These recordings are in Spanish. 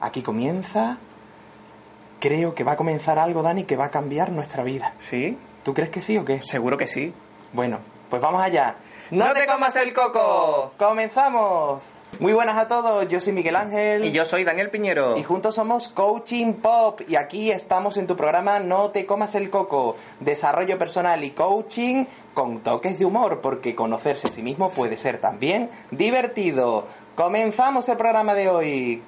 Aquí comienza. Creo que va a comenzar algo, Dani, que va a cambiar nuestra vida. ¿Sí? ¿Tú crees que sí o qué? Seguro que sí. Bueno, pues vamos allá. ¡No te comas el coco! ¡Comenzamos! Muy buenas a todos, yo soy Miguel Ángel. Y yo soy Daniel Piñero. Y juntos somos Coaching Pop. Y aquí estamos en tu programa No te comas el coco. Desarrollo personal y coaching con toques de humor, porque conocerse a sí mismo puede ser también divertido. Comenzamos el programa de hoy.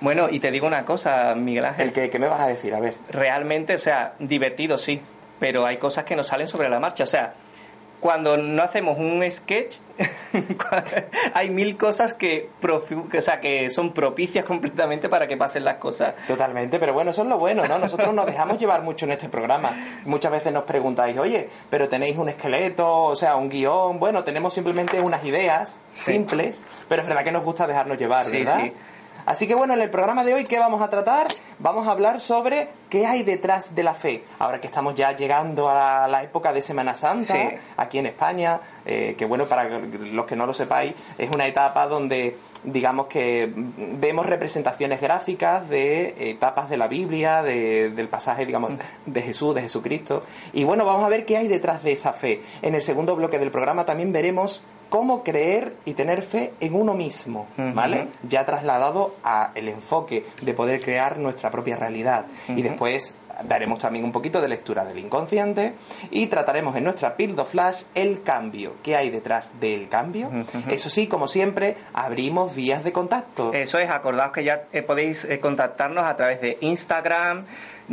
Bueno, y te digo una cosa, Miguel Ángel. ¿El que, qué me vas a decir? A ver. Realmente, o sea, divertido sí, pero hay cosas que nos salen sobre la marcha. O sea, cuando no hacemos un sketch, hay mil cosas que, que, o sea, que son propicias completamente para que pasen las cosas. Totalmente, pero bueno, eso es lo bueno, ¿no? Nosotros nos dejamos llevar mucho en este programa. Muchas veces nos preguntáis, oye, pero tenéis un esqueleto, o sea, un guion. Bueno, tenemos simplemente unas ideas Sí. simples, pero es verdad que nos gusta dejarnos llevar, Sí, ¿verdad? sí. Así que bueno, en el programa de hoy, ¿qué vamos a tratar? Vamos a hablar sobre qué hay detrás de la fe. Ahora que estamos ya llegando a la época de Semana Santa, Sí. aquí en España, eh, que bueno, para los que no lo sepáis, es una etapa donde digamos que mm, vemos representaciones gráficas de etapas de la Biblia, de- del pasaje, digamos, de Jesús, de Jesucristo. Y bueno, vamos a ver qué hay detrás de esa fe. En el segundo bloque del programa también veremos cómo creer y tener fe en uno mismo, ¿vale? Ya trasladado a el enfoque de poder crear nuestra propia realidad. Y Ujú. Después daremos también un poquito de lectura del inconsciente y trataremos en nuestra Pildo Flash el cambio. ¿Qué hay detrás del cambio? Eso sí, como siempre, abrimos vías de contacto. Eso es, acordaos que ya eh, podéis eh, contactarnos a través de Instagram,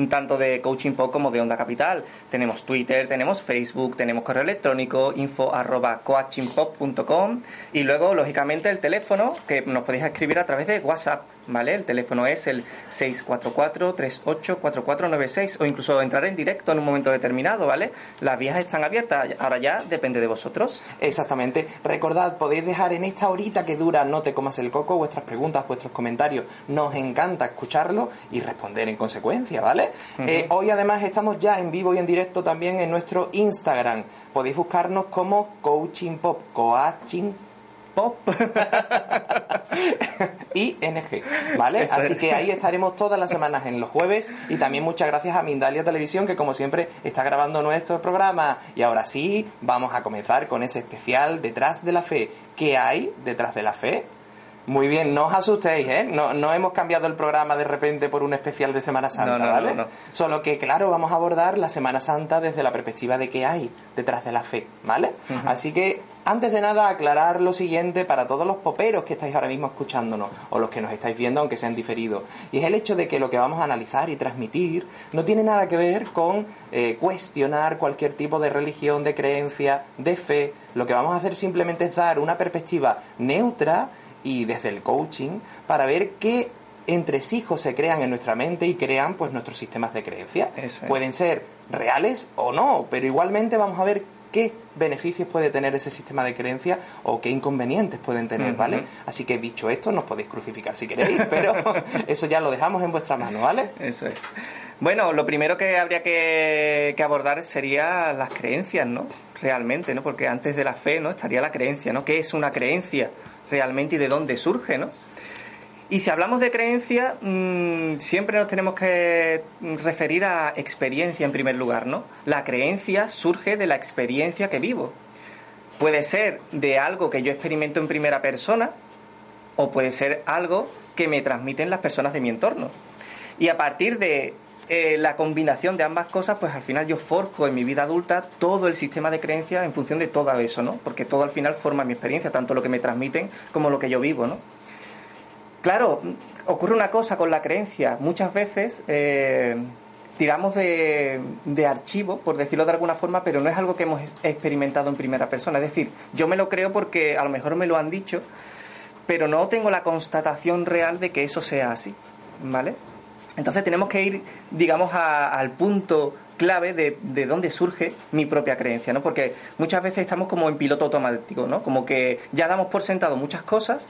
tanto de Coaching Pop como de Onda Capital. Tenemos Twitter, tenemos Facebook, tenemos correo electrónico, info arroba coachingpop.com y luego, lógicamente, el teléfono que nos podéis escribir a través de WhatsApp, ¿vale? El teléfono es el 644-384496 o incluso entrar en directo en un momento determinado, ¿vale? Las vías están abiertas, ahora ya depende de vosotros. Exactamente. Recordad, podéis dejar en esta horita que dura No te comas el coco vuestras preguntas, vuestros comentarios. Nos encanta escucharlo y responder en consecuencia, ¿vale? Eh, hoy además estamos ya en vivo y en directo también en nuestro Instagram. Podéis buscarnos como Coaching Pop, Coaching Pop. ING, ¿vale? Eso Así es. que ahí estaremos todas las semanas en los jueves y también muchas gracias a Mindalia Televisión que como siempre está grabando nuestro programa y ahora sí vamos a comenzar con ese especial detrás de la fe. ¿Qué hay detrás de la fe? Muy bien, no os asustéis, ¿eh? No, no hemos cambiado el programa de repente por un especial de Semana Santa, No, no, ¿vale? Solo que, claro, vamos a abordar la Semana Santa desde la perspectiva de qué hay detrás de la fe, ¿vale? Así que, antes de nada, aclarar lo siguiente para todos los poperos que estáis ahora mismo escuchándonos, o los que nos estáis viendo, aunque sean diferidos. Y es el hecho de que lo que vamos a analizar y transmitir no tiene nada que ver con eh, cuestionar cualquier tipo de religión, de creencia, de fe. Lo que vamos a hacer simplemente es dar una perspectiva neutra y desde el coaching para ver qué entresijos se crean en nuestra mente y crean pues nuestros sistemas de creencia. Es. Pueden ser reales o no, pero igualmente vamos a ver qué beneficios puede tener ese sistema de creencia o qué inconvenientes pueden tener. ¿vale? Así que dicho esto, nos podéis crucificar si queréis, pero eso ya lo dejamos en vuestra mano, ¿vale? Eso es. Bueno, lo primero que habría que, que abordar sería las creencias, ¿no? Realmente, ¿no? Porque antes de la fe, ¿no? Estaría la creencia, ¿no? ¿Qué es una creencia realmente y de dónde surge, ¿no? Y si hablamos de creencia, mm, siempre nos tenemos que referir a experiencia en primer lugar, ¿no? La creencia surge de la experiencia que vivo. Puede ser de algo que yo experimento en primera persona o puede ser algo que me transmiten las personas de mi entorno. Y a partir de eh, la combinación de ambas cosas, pues al final yo forjo en mi vida adulta todo el sistema de creencias en función de todo eso, ¿no? Porque todo al final forma mi experiencia, tanto lo que me transmiten como lo que yo vivo, ¿no? Claro, ocurre una cosa con la creencia. Muchas veces eh, tiramos de, de, archivo, por decirlo de alguna forma, pero no es algo que hemos experimentado en primera persona. Es decir, yo me lo creo porque a lo mejor me lo han dicho, pero no tengo la constatación real de que eso sea así. ¿Vale? Entonces tenemos que ir, digamos, al punto clave de, de, dónde surge mi propia creencia, ¿no? Porque muchas veces estamos como en piloto automático, ¿no? Como que ya damos por sentado muchas cosas,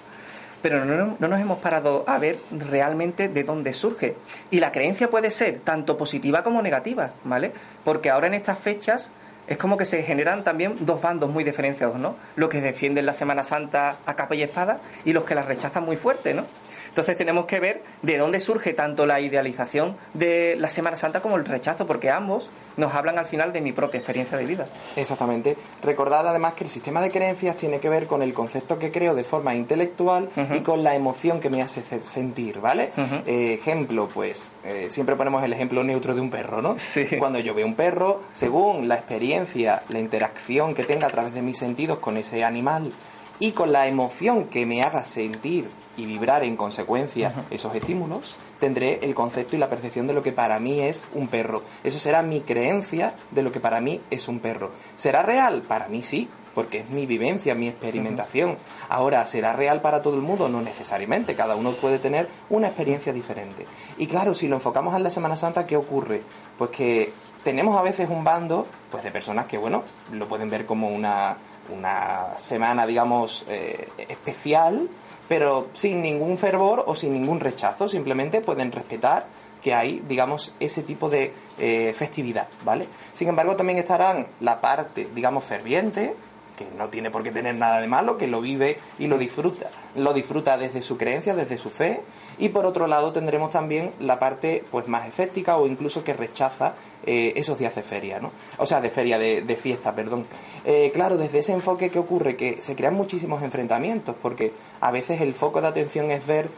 pero no, no, nos hemos parado a ver realmente de dónde surge. Y la creencia puede ser tanto positiva como negativa, ¿vale? Porque ahora en estas fechas es como que se generan también dos bandos muy diferenciados, ¿no? Los que defienden la Semana Santa a capa y espada y los que la rechazan muy fuerte, ¿no? Entonces tenemos que ver de dónde surge tanto la idealización de la Semana Santa como el rechazo, porque ambos nos hablan al final de mi propia experiencia de vida. Exactamente. Recordad además que el sistema de creencias tiene que ver con el concepto que creo de forma intelectual y con la emoción que me hace sentir, ¿vale? Eh, ejemplo, pues eh, siempre ponemos el ejemplo neutro de un perro, ¿no? Sí. Cuando yo veo un perro, según la experiencia, la interacción que tenga a través de mis sentidos con ese animal y con la emoción que me haga sentir y vibrar en consecuencia esos estímulos, tendré el concepto y la percepción de lo que para mí es un perro. Eso será mi creencia de lo que para mí es un perro. ¿Será real? Para mí sí, porque es mi vivencia, mi experimentación. Ahora, ¿será real para todo el mundo? No necesariamente, cada uno puede tener una experiencia diferente. Y claro, si lo enfocamos en la Semana Santa, ¿qué ocurre? Pues que tenemos a veces un bando pues de personas que, bueno, lo pueden ver como una, una semana, digamos, eh, especial, pero sin ningún fervor o sin ningún rechazo, simplemente pueden respetar que hay, digamos, ese tipo de eh, festividad, ¿vale? Sin embargo, también estarán la parte, digamos, ferviente, que no tiene por qué tener nada de malo, que lo vive y lo disfruta. Lo disfruta desde su creencia, desde su fe, y por otro lado tendremos también la parte pues más escéptica o incluso que rechaza eh, esos días de feria, ¿no? O sea, de feria, de, fiesta, perdón. Eh, claro, desde ese enfoque que ocurre, que se crean muchísimos enfrentamientos, porque a veces el foco de atención es ver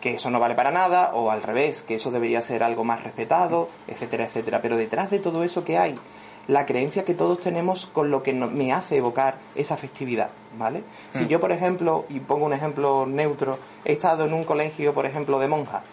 que eso no vale para nada, o al revés, que eso debería ser algo más respetado, etcétera, etcétera. Pero detrás de todo eso que hay, la creencia que todos tenemos con lo que me hace evocar esa festividad, ¿vale? Si mm. yo, por ejemplo, y pongo un ejemplo neutro, he estado en un colegio, por ejemplo, de monjas,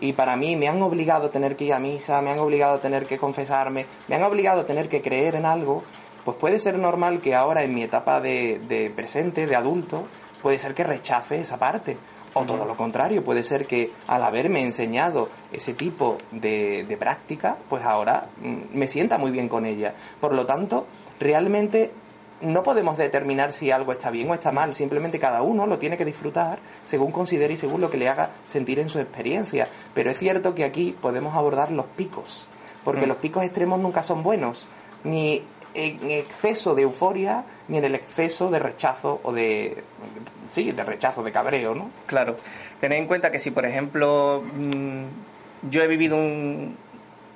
y para mí me han obligado a tener que ir a misa, me han obligado a tener que confesarme, me han obligado a tener que creer en algo, pues puede ser normal que ahora en mi etapa de, de presente, de adulto, puede ser que rechace esa parte. O todo lo contrario, puede ser que al haberme enseñado ese tipo de, de práctica, pues ahora mm, me sienta muy bien con ella. Por lo tanto, realmente no podemos determinar si algo está bien o está mal, simplemente cada uno lo tiene que disfrutar según considere y según lo que le haga sentir en su experiencia. Pero es cierto que aquí podemos abordar los picos, porque mm. los picos extremos nunca son buenos, ni en exceso de euforia, ni en el exceso de rechazo o de sí, de rechazo, de cabreo, ¿no? Claro. Tened en cuenta que si, por ejemplo, mm, yo he vivido un,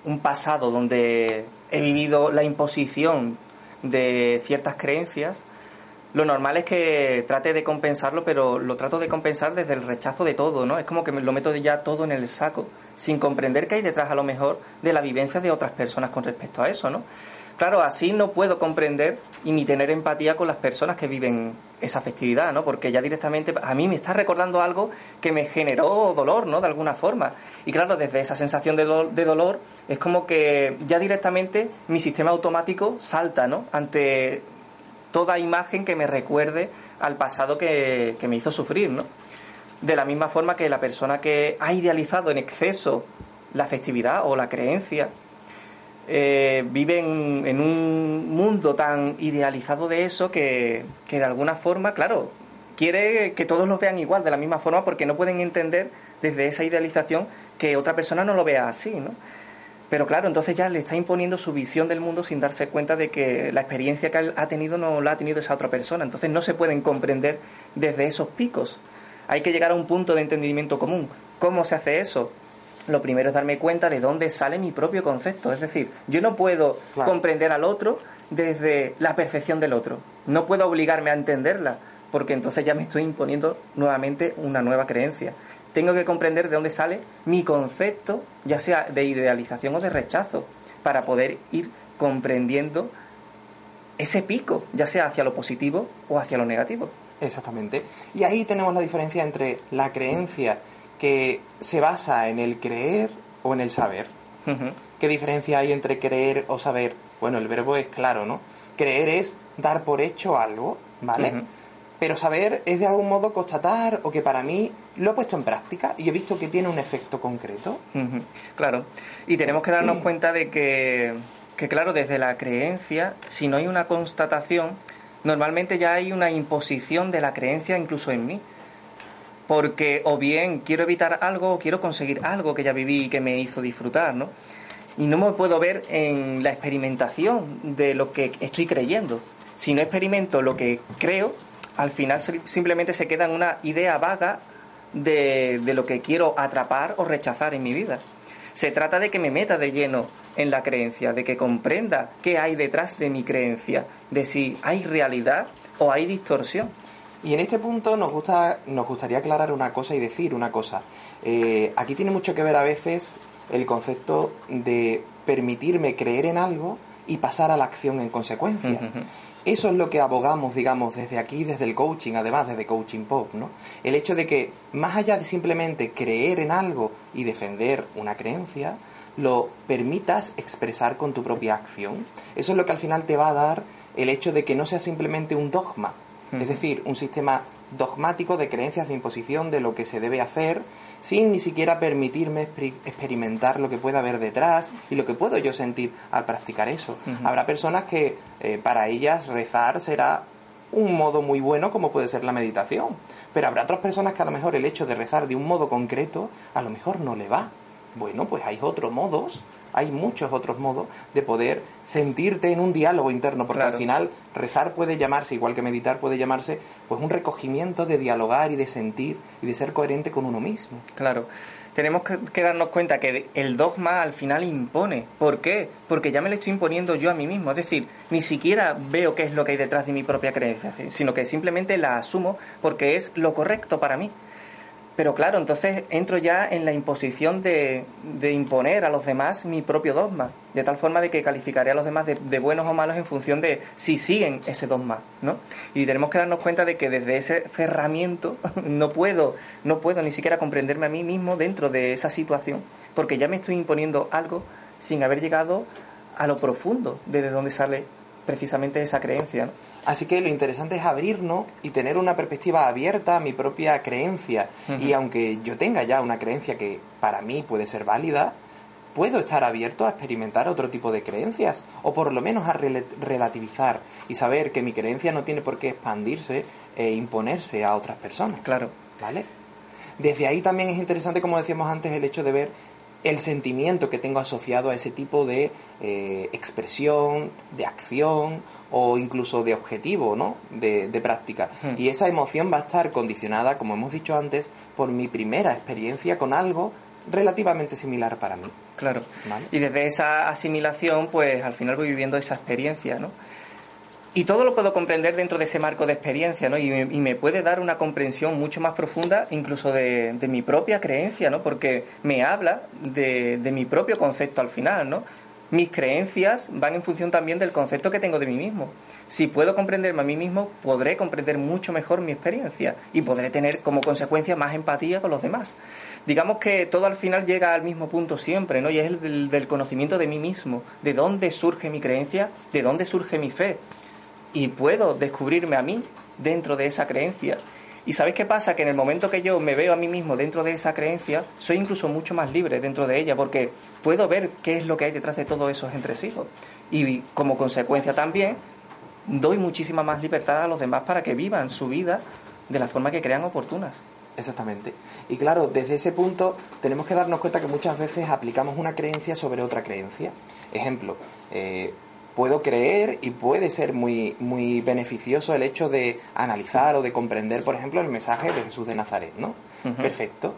un pasado donde he vivido la imposición de ciertas creencias, lo normal es que trate de compensarlo, pero lo trato de compensar desde el rechazo de todo, ¿no? Es como que lo meto ya todo en el saco, sin comprender que hay detrás a lo mejor de la vivencia de otras personas con respecto a eso, ¿no? Claro, así no puedo comprender y ni tener empatía con las personas que viven esa festividad, ¿no? Porque ya directamente a mí me está recordando algo que me generó dolor, ¿no? De alguna forma. Y claro, desde esa sensación de, de dolor es como que ya directamente mi sistema automático salta, ¿no? Ante toda imagen que me recuerde al pasado que, que me hizo sufrir, ¿no? De la misma forma que la persona que ha idealizado en exceso la festividad o la creencia eh, viven en un mundo tan idealizado de eso que, de alguna forma, claro, quiere que todos lo vean igual, de la misma forma, porque no pueden entender desde esa idealización que otra persona no lo vea así, ¿no? Pero claro, entonces ya le está imponiendo su visión del mundo sin darse cuenta de que la experiencia que ha tenido no la ha tenido esa otra persona. Entonces no se pueden comprender desde esos picos. Hay que llegar a un punto de entendimiento común. ¿Cómo se hace eso? Lo primero es darme cuenta de dónde sale mi propio concepto. Es decir, yo no puedo comprender al otro desde la percepción del otro. No puedo obligarme a entenderla, porque entonces ya me estoy imponiendo nuevamente una nueva creencia. Tengo que comprender de dónde sale mi concepto, ya sea de idealización o de rechazo, para poder ir comprendiendo ese pico, ya sea hacia lo positivo o hacia lo negativo. Exactamente. Y ahí tenemos la diferencia entre la creencia que se basa en el creer o en el saber. ¿Qué diferencia hay entre creer o saber? Bueno, el verbo es claro, ¿no? Creer es dar por hecho algo, ¿vale? Pero saber es de algún modo constatar o que para mí lo he puesto en práctica y he visto que tiene un efecto concreto. Claro. Y tenemos que darnos cuenta de que, que, claro, desde la creencia, si no hay una constatación, normalmente ya hay una imposición de la creencia incluso en mí. Porque o bien quiero evitar algo o quiero conseguir algo que ya viví y que me hizo disfrutar, ¿no? Y no me puedo ver en la experimentación de lo que estoy creyendo. Si no experimento lo que creo, al final simplemente se queda en una idea vaga de, de lo que quiero atrapar o rechazar en mi vida. Se trata de que me meta de lleno en la creencia, de que comprenda qué hay detrás de mi creencia, de si hay realidad o hay distorsión. Y en este punto nos, gusta, nos gustaría aclarar una cosa y decir una cosa. Eh, aquí tiene mucho que ver a veces el concepto de permitirme creer en algo y pasar a la acción en consecuencia. Eso es lo que abogamos, digamos, desde aquí, desde el coaching, además desde Coaching Pop, ¿no? El hecho de que, más allá de simplemente creer en algo y defender una creencia, lo permitas expresar con tu propia acción. Eso es lo que al final te va a dar el hecho de que no sea simplemente un dogma, es decir, un sistema dogmático de creencias de imposición de lo que se debe hacer, sin ni siquiera permitirme experimentar lo que pueda haber detrás y lo que puedo yo sentir al practicar eso. Habrá personas que eh, para ellas rezar será un modo muy bueno como puede ser la meditación, pero habrá otras personas que a lo mejor el hecho de rezar de un modo concreto a lo mejor no le va. Bueno, pues hay otros modos hay muchos otros modos de poder sentirte en un diálogo interno, porque al final rezar puede llamarse, igual que meditar puede llamarse, pues un recogimiento de dialogar y de sentir y de ser coherente con uno mismo. Claro. Tenemos que, darnos cuenta que el dogma al final impone. ¿Por qué? Porque ya me lo estoy imponiendo yo a mí mismo. Es decir, ni siquiera veo qué es lo que hay detrás de mi propia creencia, sino que simplemente la asumo porque es lo correcto para mí. Pero claro, entonces entro ya en la imposición de, de, imponer a los demás mi propio dogma, de tal forma de que calificaré a los demás de, buenos o malos en función de si siguen ese dogma, ¿no? Y tenemos que darnos cuenta de que desde ese cerramiento no puedo, no puedo ni siquiera comprenderme a mí mismo dentro de esa situación, porque ya me estoy imponiendo algo sin haber llegado a lo profundo desde donde sale precisamente esa creencia. Así que lo interesante es abrirnos y tener una perspectiva abierta a mi propia creencia. Y aunque yo tenga ya una creencia que para mí puede ser válida, puedo estar abierto a experimentar otro tipo de creencias, o por lo menos a relativizar y saber que mi creencia no tiene por qué expandirse e imponerse a otras personas. Claro. ¿Vale? Desde ahí también es interesante, como decíamos antes, el hecho de ver el sentimiento que tengo asociado a ese tipo de eh, expresión, de acción o incluso de objetivo, ¿no? De, práctica. Hmm. Y esa emoción va a estar condicionada, como hemos dicho antes, por mi primera experiencia con algo relativamente similar para mí. Claro. Y desde esa asimilación, pues al final voy viviendo esa experiencia, ¿no? Y todo lo puedo comprender dentro de ese marco de experiencia, ¿no? Y me, puede dar una comprensión mucho más profunda, incluso de, mi propia creencia, ¿no? Porque me habla de, mi propio concepto al final, ¿no? mis creencias van en función también del concepto que tengo de mí mismo. Si puedo comprenderme a mí mismo, podré comprender mucho mejor mi experiencia y podré tener como consecuencia más empatía con los demás. Digamos que todo al final llega al mismo punto siempre, ¿no? Y es el del, conocimiento de mí mismo, de dónde surge mi creencia, de dónde surge mi fe. Y puedo descubrirme a mí dentro de esa creencia y ¿sabéis qué pasa? Que en el momento que yo me veo a mí mismo dentro de esa creencia, soy incluso mucho más libre dentro de ella, porque puedo ver qué es lo que hay detrás de todos esos entresijos. Y como consecuencia también, doy muchísima más libertad a los demás para que vivan su vida de la forma que crean oportunas. Exactamente. Y claro, desde ese punto tenemos que darnos cuenta que muchas veces aplicamos una creencia sobre otra creencia. Ejemplo, eh, puedo creer y puede ser muy, muy beneficioso el hecho de analizar o de comprender, por ejemplo, el mensaje de Jesús de Nazaret, ¿no? Perfecto.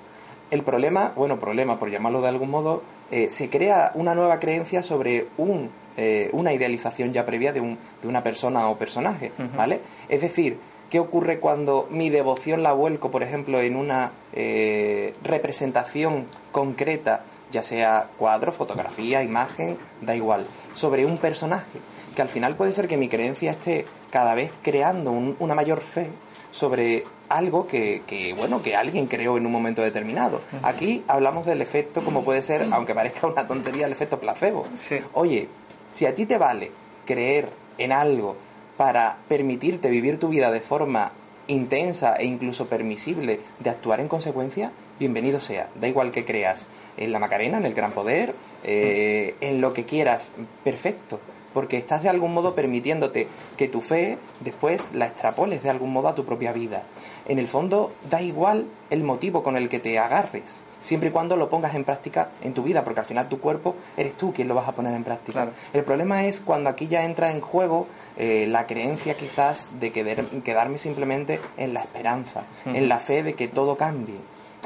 El problema, bueno, problema por llamarlo de algún modo, eh, se crea una nueva creencia sobre un, eh, una idealización ya previa de, un, de una persona o personaje, ¿vale? Es decir, ¿Qué ocurre cuando mi devoción la vuelco, por ejemplo, en una eh, representación concreta ya sea cuadro, fotografía, imagen, da igual, sobre un personaje, que al final puede ser que mi creencia esté cada vez creando una mayor fe sobre algo que, que, bueno, que alguien creó en un momento determinado. Aquí hablamos del efecto, como puede ser, aunque parezca una tontería, el efecto placebo. Oye, si a ti te vale creer en algo para permitirte vivir tu vida de forma intensa e incluso permisible de actuar en consecuencia, bienvenido sea. Da igual que creas en la Macarena, en el Gran Poder, eh, en lo que quieras, perfecto. Porque estás de algún modo permitiéndote que tu fe después la extrapoles de algún modo a tu propia vida. En el fondo, da igual el motivo con el que te agarres siempre y cuando lo pongas en práctica en tu vida, porque al final tu cuerpo eres tú quien lo vas a poner en práctica. El problema es cuando aquí ya entra en juego eh, la creencia quizás de quedarme simplemente en la esperanza, en la fe de que todo cambie.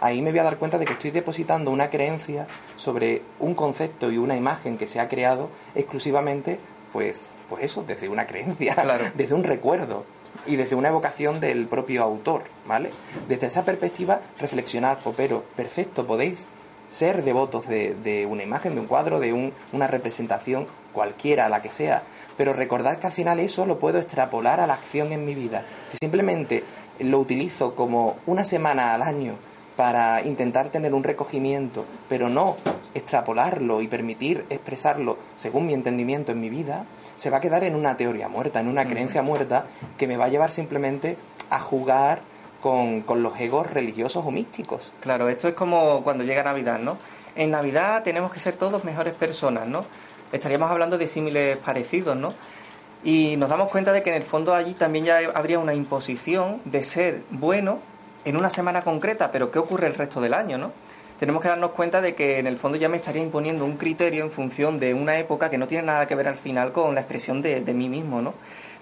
Ahí me voy a dar cuenta de que estoy depositando una creencia sobre un concepto y una imagen que se ha creado exclusivamente, pues, pues eso, desde una creencia, desde un recuerdo y desde una evocación del propio autor, ¿vale? Desde esa perspectiva, reflexionad, pero perfecto, podéis ser devotos de, una imagen, de un cuadro, de una representación, cualquiera, la que sea, pero recordad que al final eso lo puedo extrapolar a la acción en mi vida. Si simplemente lo utilizo como una semana al año para intentar tener un recogimiento, pero no extrapolarlo y permitir expresarlo según mi entendimiento en mi vida, se va a quedar en una teoría muerta, en una creencia muerta que me va a llevar simplemente a jugar con, con, los egos religiosos o místicos. Claro, esto es como cuando llega Navidad, ¿no? En Navidad tenemos que ser todos mejores personas, ¿no? Estaríamos hablando de símiles parecidos, ¿no? Y nos damos cuenta de que en el fondo allí también ya habría una imposición de ser bueno en una semana concreta, pero ¿qué ocurre el resto del año, no? tenemos que darnos cuenta de que en el fondo ya me estaría imponiendo un criterio en función de una época que no tiene nada que ver al final con la expresión de, mí mismo, ¿no?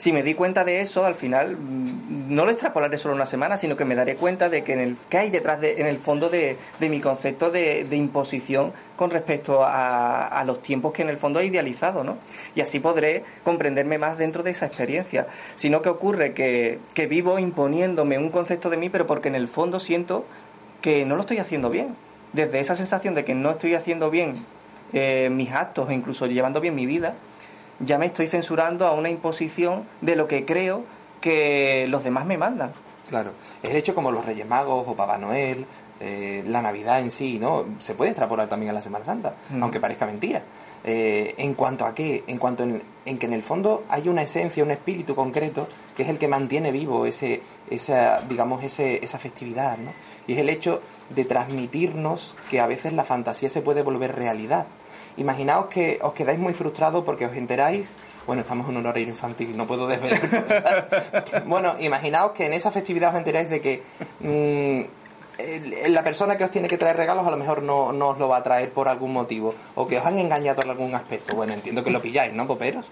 Si me di cuenta de eso, al final mm, no lo extrapolaré solo una semana, sino que me daré cuenta de que en el que hay detrás de, en el fondo de, mi concepto de, imposición con respecto a, los tiempos que en el fondo he idealizado, ¿no? Y así podré comprenderme más dentro de esa experiencia. Sino que ocurre que, que vivo imponiéndome un concepto de mí, pero porque en el fondo siento que no lo estoy haciendo bien desde esa sensación de que no estoy haciendo bien eh, mis actos incluso llevando bien mi vida, ya me estoy censurando a una imposición de lo que creo que los demás me mandan. Claro, es hecho como los Reyes Magos o Papá Noel, eh, la Navidad en sí, ¿no? Se puede extrapolar también a la Semana Santa, aunque parezca mentira. Eh, en cuanto a qué, en cuanto en, que en el fondo hay una esencia, un espíritu concreto que es el que mantiene vivo ese, esa, digamos, ese, esa festividad, ¿no? Y es el hecho de transmitirnos que a veces la fantasía se puede volver realidad. Imaginaos que os quedáis muy frustrados porque os enteráis, bueno, estamos en un horario infantil, no puedo desvelar bueno, imaginaos que en esa festividad os enteráis de que mm, la persona que os tiene que traer regalos a lo mejor no, no, os lo va a traer por algún motivo, o que os han engañado en algún aspecto. Bueno, entiendo que lo pilláis, ¿no, poperos?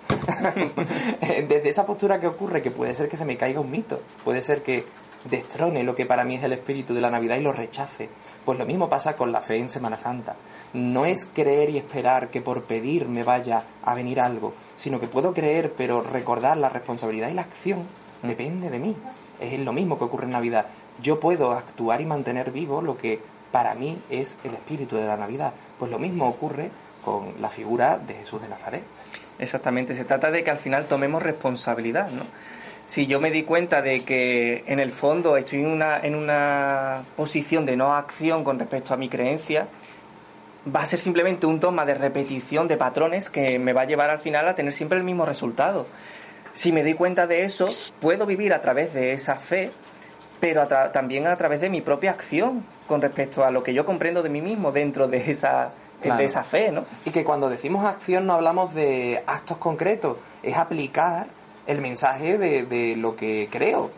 Desde esa postura que ocurre, que puede ser que se me caiga un mito, puede ser que destrone lo que para mí es el espíritu de la Navidad y lo rechace. Pues lo mismo pasa con la fe en Semana Santa. No es creer y esperar que por pedir me vaya a venir algo, sino que puedo creer, pero recordar la responsabilidad y la acción depende de mí. Es lo mismo que ocurre en Navidad. Yo puedo actuar y mantener vivo lo que para mí es el espíritu de la Navidad. Pues lo mismo ocurre con la figura de Jesús de Nazaret. Exactamente, se trata de que al final tomemos responsabilidad, ¿no? Si yo me di cuenta de que en el fondo estoy en una, en una posición de no acción con respecto a mi creencia, va a ser simplemente un toma de repetición de patrones que me va a llevar al final a tener siempre el mismo resultado. Si me di cuenta de eso, puedo vivir a través de esa fe, pero también a través de mi propia acción con respecto a lo que yo comprendo de mí mismo dentro de esa, de esa fe, ¿no? Y que cuando decimos acción no hablamos de actos concretos, es aplicar el mensaje de, lo que creo.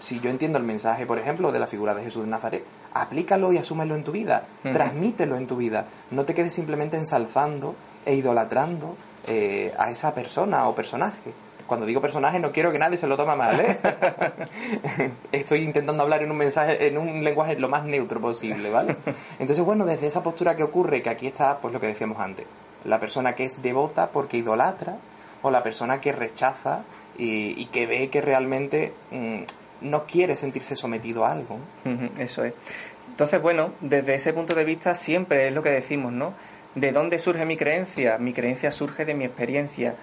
Si yo entiendo el mensaje, por ejemplo, de la figura de Jesús de Nazaret, aplícalo y asúmelo en tu vida, transmítelo en tu vida. No te quedes simplemente ensalzando e idolatrando eh, a esa persona o personaje. Cuando digo personaje no quiero que nadie se lo tome mal, ¿eh? Estoy intentando hablar en un mensaje, en un lenguaje lo más neutro posible, ¿vale? Entonces, bueno, desde esa postura que ocurre, que aquí está, pues lo que decíamos antes, la persona que es devota porque idolatra, o la persona que rechaza y, que ve que realmente mm, no quiere sentirse sometido a algo. Eso es. Entonces, bueno, desde ese punto de vista siempre es lo que decimos, ¿no? ¿De dónde surge mi creencia? Mi creencia surge de mi experiencia.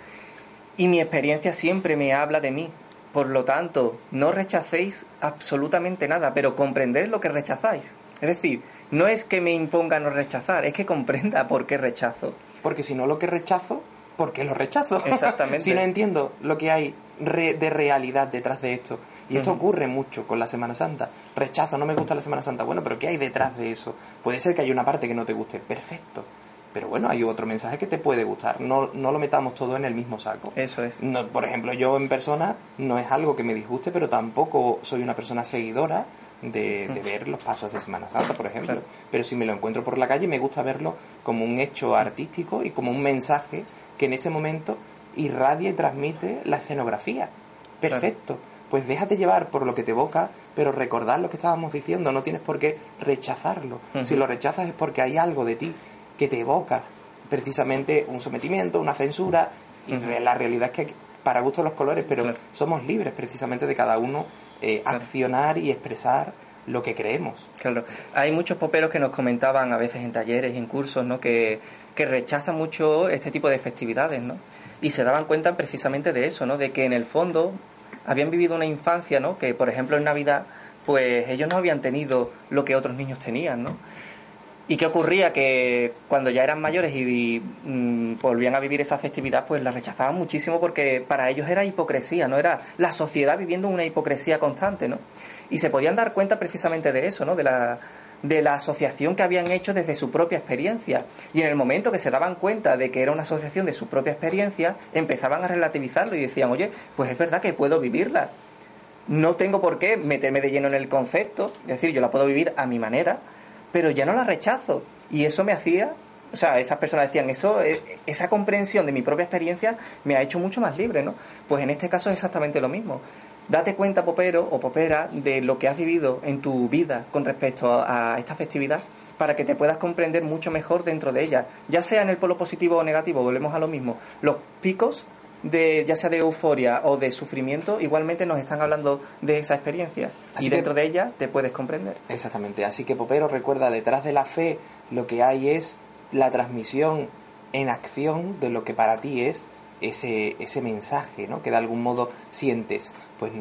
Y mi experiencia siempre me habla de mí. Por lo tanto, no rechacéis absolutamente nada, pero comprended lo que rechazáis. Es decir, no es que me imponga no rechazar, es que comprenda por qué rechazo. Porque si no lo que rechazo, ¿por qué lo rechazo? Exactamente. si no entiendo lo que hay de realidad detrás de esto. Y esto ocurre mucho con la Semana Santa. Rechazo, no me gusta la Semana Santa. Bueno, pero ¿qué hay detrás de eso? Puede ser que haya una parte que no te guste. Perfecto. Pero bueno, hay otro mensaje que te puede gustar. No, no lo metamos todo en el mismo saco. Eso es. No, por ejemplo, yo en persona no es algo que me disguste, pero tampoco soy una persona seguidora de, ver los pasos de Semana Santa, por ejemplo. Pero si me lo encuentro por la calle, me gusta verlo como un hecho artístico y como un mensaje que en ese momento irradia y transmite la escenografía. Perfecto. Pues déjate llevar por lo que te evoca, pero recordar lo que estábamos diciendo, no tienes por qué rechazarlo. Si lo rechazas es porque hay algo de ti que te evoca precisamente un sometimiento, una censura, y la realidad es que para gusto los colores, pero somos libres precisamente de cada uno eh, accionar y expresar lo que creemos. Claro, hay muchos poperos que nos comentaban a veces en talleres en cursos, ¿no? Que, que rechazan mucho este tipo de festividades, ¿no? y se daban cuenta precisamente de eso, ¿no? De que en el fondo habían vivido una infancia, ¿no? Que por ejemplo en Navidad, pues ellos no habían tenido lo que otros niños tenían, ¿no? ¿Y qué ocurría? Que cuando ya eran mayores y mm, volvían a vivir esa festividad, pues la rechazaban muchísimo porque para ellos era hipocresía, ¿no? Era la sociedad viviendo una hipocresía constante, ¿no? Y se podían dar cuenta precisamente de eso, ¿no? De la, de la asociación que habían hecho desde su propia experiencia. Y en el momento que se daban cuenta de que era una asociación de su propia experiencia, empezaban a relativizarlo y decían, oye, pues es verdad que puedo vivirla. No tengo por qué meterme de lleno en el concepto, es decir, yo la puedo vivir a mi manera, pero ya no la rechazo. Y eso me hacía, o sea, esas personas decían, eso, eh, esa comprensión de mi propia experiencia me ha hecho mucho más libre, ¿no? Pues en este caso es exactamente lo mismo. Date cuenta, popero o popera, de lo que has vivido en tu vida con respecto a esta festividad para que te puedas comprender mucho mejor dentro de ella, ya sea en el polo positivo o negativo, volvemos a lo mismo. Los picos de ya sea de euforia o de sufrimiento, igualmente nos están hablando de esa experiencia y dentro de ella te puedes comprender. Exactamente, así que Popero recuerda, detrás de la fe lo que hay es la transmisión en acción de lo que para ti es ese, ese mensaje, ¿no? Que de algún modo sientes. Pues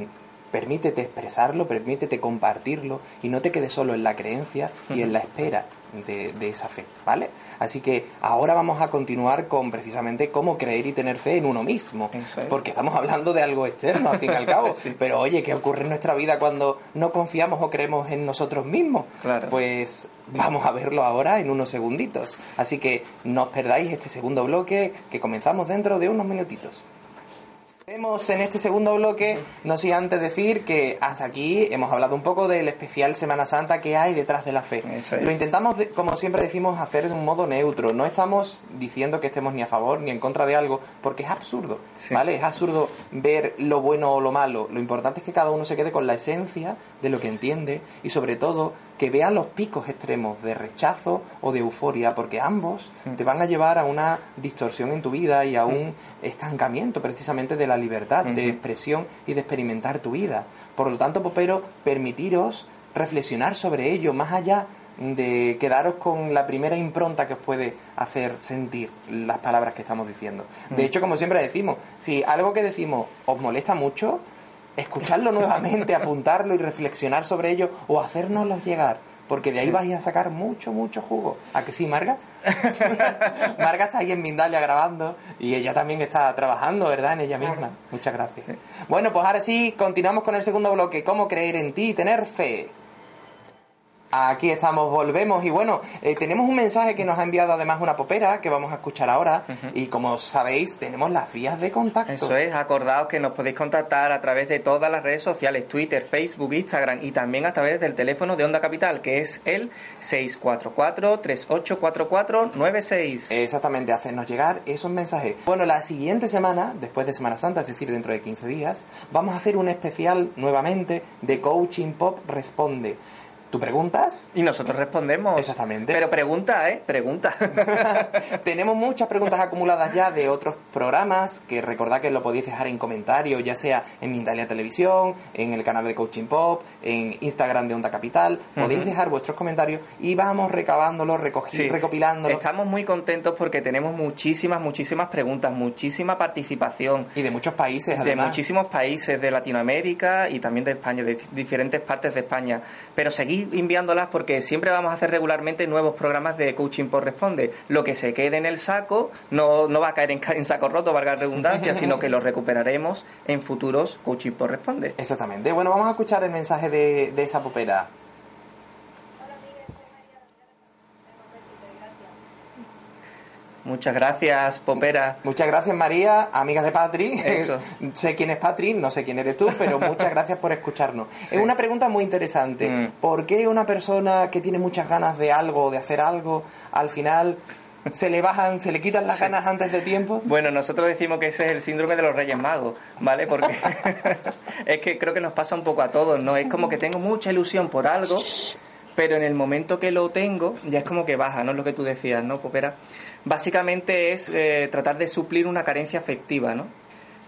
permítete expresarlo, permítete compartirlo y no te quedes solo en la creencia y en la espera de, esa fe, ¿vale? Así que ahora vamos a continuar con precisamente cómo creer y tener fe en uno mismo, porque estamos hablando de algo externo al fin y al cabo, pero oye, ¿qué ocurre en nuestra vida cuando no confiamos o creemos en nosotros mismos? Pues vamos a verlo ahora en unos segunditos, así que no os perdáis este segundo bloque que comenzamos dentro de unos minutitos. En este segundo bloque, no sé antes decir que hasta aquí hemos hablado un poco del especial Semana Santa que hay detrás de la fe. Lo intentamos, como siempre decimos, hacer de un modo neutro. No estamos diciendo que estemos ni a favor ni en contra de algo, porque es absurdo, ¿vale? Es absurdo ver lo bueno o lo malo. Lo importante es que cada uno se quede con la esencia de lo que entiende y sobre todo que vean los picos extremos de rechazo o de euforia, porque ambos mm. te van a llevar a una distorsión en tu vida y a un mm. estancamiento precisamente de la libertad de expresión y de experimentar tu vida. Por lo tanto, Popero, permitiros reflexionar sobre ello, más allá de quedaros con la primera impronta que os puede hacer sentir las palabras que estamos diciendo. De mm. hecho, como siempre decimos, si algo que decimos os molesta mucho, escucharlo nuevamente, apuntarlo y reflexionar sobre ello o hacérnoslo llegar. Porque de ahí vais a sacar mucho, mucho jugo. ¿A que sí, Marga? Marga está ahí en Mindalia grabando y ella también está trabajando, ¿verdad? En ella misma. Muchas gracias. Bueno, pues ahora sí, continuamos con el segundo bloque. ¿Cómo creer en ti y tener fe? Aquí estamos, volvemos y bueno, eh, tenemos un mensaje que nos ha enviado además una popera que vamos a escuchar ahora y como sabéis tenemos las vías de contacto. Eso es, acordaos que nos podéis contactar a través de todas las redes sociales, Twitter, Facebook, Instagram y también a través del teléfono de Onda Capital que es el 644-3844-96. Exactamente, hacernos llegar esos mensajes. Bueno, la siguiente semana, después de Semana Santa, es decir, dentro de 15 días, vamos a hacer un especial nuevamente de Coaching Pop Responde Tú preguntas. Y nosotros respondemos. Exactamente. Pero pregunta, ¿eh? Pregunta. Tenemos muchas preguntas acumuladas ya de otros programas que recordad que lo podéis dejar en comentarios, ya sea en Mindalia Televisión, en el canal de Coaching Pop, en Instagram de Onda Capital. Podéis dejar vuestros comentarios y vamos recabándolo, recogiendo, recopilándolo. Estamos muy contentos porque tenemos muchísimas, muchísimas preguntas, muchísima participación. Y de muchos países, además. De muchísimos países de Latinoamérica y también de España, de diferentes partes de España. Pero enviándolas porque siempre vamos a hacer regularmente nuevos programas de coaching por responde. Lo que se quede en el saco no, no va a caer en, saco roto, valga redundancia, sino que lo recuperaremos en futuros coaching por responde. Exactamente. Bueno, vamos a escuchar el mensaje de, de esa popera. Muchas gracias, Popera. Muchas gracias, María, amigas de Patri. sé quién es Patri, no sé quién eres tú, pero muchas gracias por escucharnos. Es una pregunta muy interesante. Mm. ¿Por qué una persona que tiene muchas ganas de algo, de hacer algo, al final se le bajan, se le quitan las ganas antes de tiempo? Bueno, nosotros decimos que ese es el síndrome de los Reyes Magos, ¿vale? Porque es que creo que nos pasa un poco a todos, ¿no? Es como que tengo mucha ilusión por algo, pero en el momento que lo tengo, ya es como que baja, ¿no? Es lo que tú decías, ¿no, Popera? básicamente es eh, tratar de suplir una carencia afectiva, ¿no?